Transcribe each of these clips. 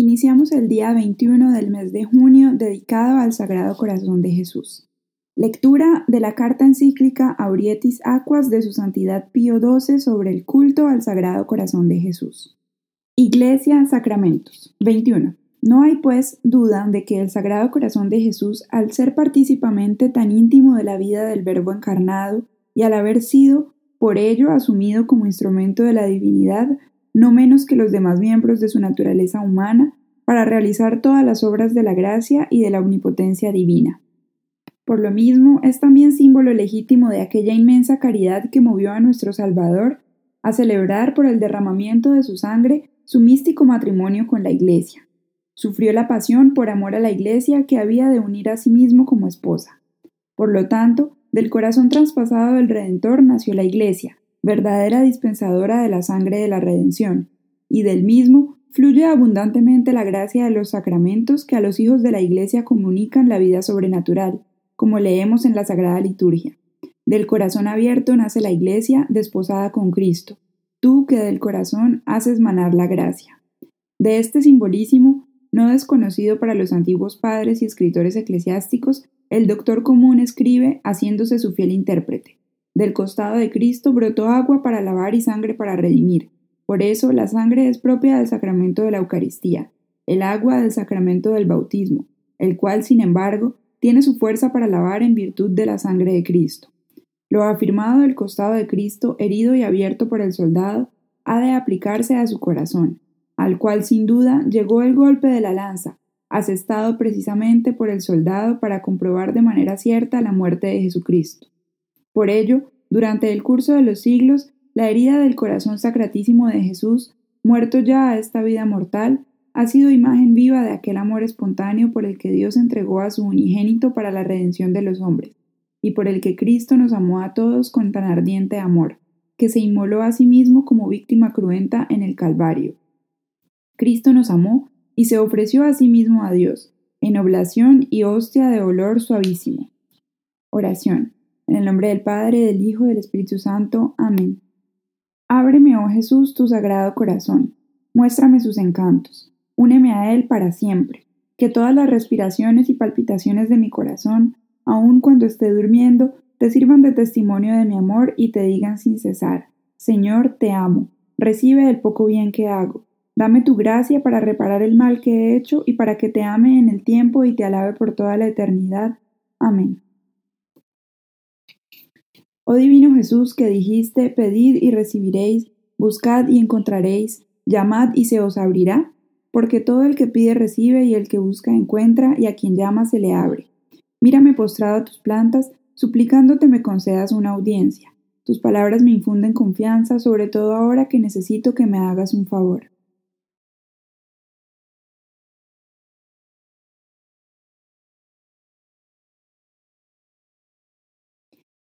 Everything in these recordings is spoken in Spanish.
Iniciamos el día 21 del mes de junio dedicado al Sagrado Corazón de Jesús. Lectura de la carta encíclica Aurietis Aquas de su Santidad Pío XII sobre el culto al Sagrado Corazón de Jesús. Iglesia Sacramentos 21. No hay, pues, duda de que el Sagrado Corazón de Jesús, al ser participamente tan íntimo de la vida del Verbo encarnado y al haber sido, por ello, asumido como instrumento de la divinidad, no menos que los demás miembros de su naturaleza humana, para realizar todas las obras de la gracia y de la omnipotencia divina. Por lo mismo, es también símbolo legítimo de aquella inmensa caridad que movió a nuestro Salvador a celebrar por el derramamiento de su sangre su místico matrimonio con la Iglesia. Sufrió la pasión por amor a la Iglesia que había de unir a sí mismo como esposa. Por lo tanto, del corazón traspasado del Redentor nació la Iglesia, verdadera dispensadora de la sangre de la redención, y del mismo fluye abundantemente la gracia de los sacramentos que a los hijos de la Iglesia comunican la vida sobrenatural, como leemos en la Sagrada Liturgia. Del corazón abierto nace la Iglesia desposada con Cristo, tú que del corazón haces manar la gracia. De este simbolísimo, no desconocido para los antiguos padres y escritores eclesiásticos, el doctor común escribe haciéndose su fiel intérprete. Del costado de Cristo brotó agua para lavar y sangre para redimir. Por eso la sangre es propia del sacramento de la Eucaristía, el agua del sacramento del bautismo, el cual, sin embargo, tiene su fuerza para lavar en virtud de la sangre de Cristo. Lo afirmado del costado de Cristo, herido y abierto por el soldado, ha de aplicarse a su corazón, al cual sin duda llegó el golpe de la lanza, asestado precisamente por el soldado para comprobar de manera cierta la muerte de Jesucristo. Por ello, durante el curso de los siglos, la herida del corazón sacratísimo de Jesús, muerto ya a esta vida mortal, ha sido imagen viva de aquel amor espontáneo por el que Dios entregó a su unigénito para la redención de los hombres, y por el que Cristo nos amó a todos con tan ardiente amor, que se inmoló a sí mismo como víctima cruenta en el Calvario. Cristo nos amó y se ofreció a sí mismo a Dios, en oblación y hostia de olor suavísimo. Oración. En el nombre del Padre, del Hijo y del Espíritu Santo. Amén. Ábreme, oh Jesús, tu sagrado corazón. Muéstrame sus encantos. Úneme a él para siempre. Que todas las respiraciones y palpitaciones de mi corazón, aun cuando esté durmiendo, te sirvan de testimonio de mi amor y te digan sin cesar, Señor, te amo. Recibe el poco bien que hago. Dame tu gracia para reparar el mal que he hecho y para que te ame en el tiempo y te alabe por toda la eternidad. Amén. Oh divino Jesús, que dijiste, pedid y recibiréis, buscad y encontraréis, llamad y se os abrirá, porque todo el que pide recibe y el que busca encuentra y a quien llama se le abre. Mírame postrado a tus plantas, suplicándote me concedas una audiencia. Tus palabras me infunden confianza, sobre todo ahora que necesito que me hagas un favor.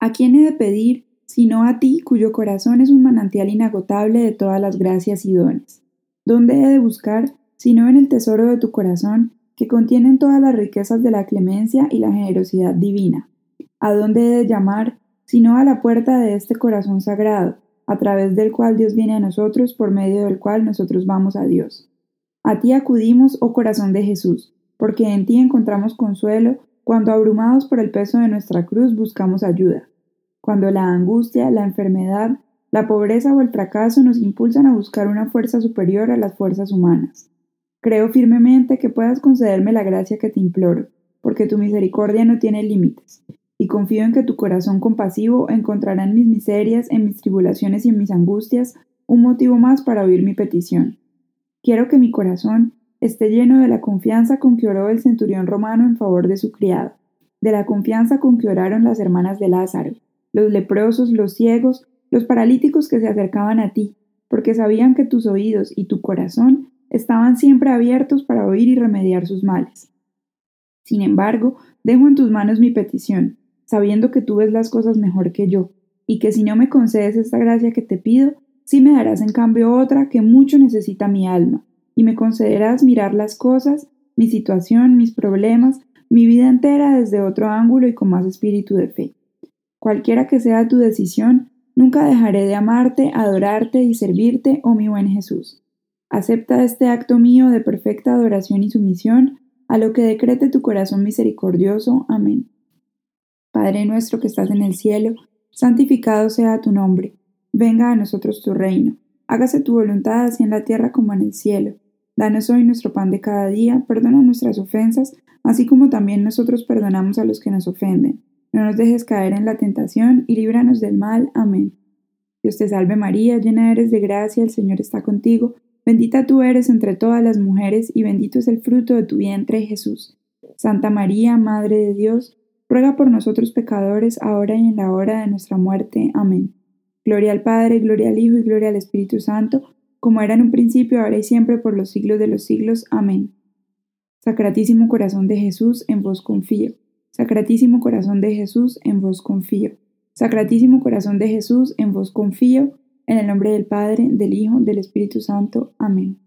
¿A quién he de pedir sino a ti, cuyo corazón es un manantial inagotable de todas las gracias y dones? ¿Dónde he de buscar sino en el tesoro de tu corazón, que contienen todas las riquezas de la clemencia y la generosidad divina? ¿A dónde he de llamar sino a la puerta de este corazón sagrado, a través del cual Dios viene a nosotros, por medio del cual nosotros vamos a Dios? A ti acudimos, oh corazón de Jesús, porque en ti encontramos consuelo cuando abrumados por el peso de nuestra cruz buscamos ayuda cuando la angustia, la enfermedad, la pobreza o el fracaso nos impulsan a buscar una fuerza superior a las fuerzas humanas. Creo firmemente que puedas concederme la gracia que te imploro, porque tu misericordia no tiene límites, y confío en que tu corazón compasivo encontrará en mis miserias, en mis tribulaciones y en mis angustias un motivo más para oír mi petición. Quiero que mi corazón esté lleno de la confianza con que oró el centurión romano en favor de su criado, de la confianza con que oraron las hermanas de Lázaro, los leprosos, los ciegos, los paralíticos que se acercaban a ti, porque sabían que tus oídos y tu corazón estaban siempre abiertos para oír y remediar sus males. Sin embargo, dejo en tus manos mi petición, sabiendo que tú ves las cosas mejor que yo, y que si no me concedes esta gracia que te pido, sí me darás en cambio otra que mucho necesita mi alma, y me concederás mirar las cosas, mi situación, mis problemas, mi vida entera desde otro ángulo y con más espíritu de fe. Cualquiera que sea tu decisión, nunca dejaré de amarte, adorarte y servirte, oh mi buen Jesús. Acepta este acto mío de perfecta adoración y sumisión a lo que decrete tu corazón misericordioso. Amén. Padre nuestro que estás en el cielo, santificado sea tu nombre. Venga a nosotros tu reino. Hágase tu voluntad así en la tierra como en el cielo. Danos hoy nuestro pan de cada día, perdona nuestras ofensas, así como también nosotros perdonamos a los que nos ofenden. No nos dejes caer en la tentación y líbranos del mal. Amén. Dios te salve María, llena eres de gracia, el Señor está contigo. Bendita tú eres entre todas las mujeres y bendito es el fruto de tu vientre Jesús. Santa María, Madre de Dios, ruega por nosotros pecadores, ahora y en la hora de nuestra muerte. Amén. Gloria al Padre, gloria al Hijo y gloria al Espíritu Santo, como era en un principio, ahora y siempre, por los siglos de los siglos. Amén. Sacratísimo corazón de Jesús, en vos confío. Sacratísimo corazón de Jesús, en vos confío. Sacratísimo corazón de Jesús, en vos confío. En el nombre del Padre, del Hijo, del Espíritu Santo. Amén.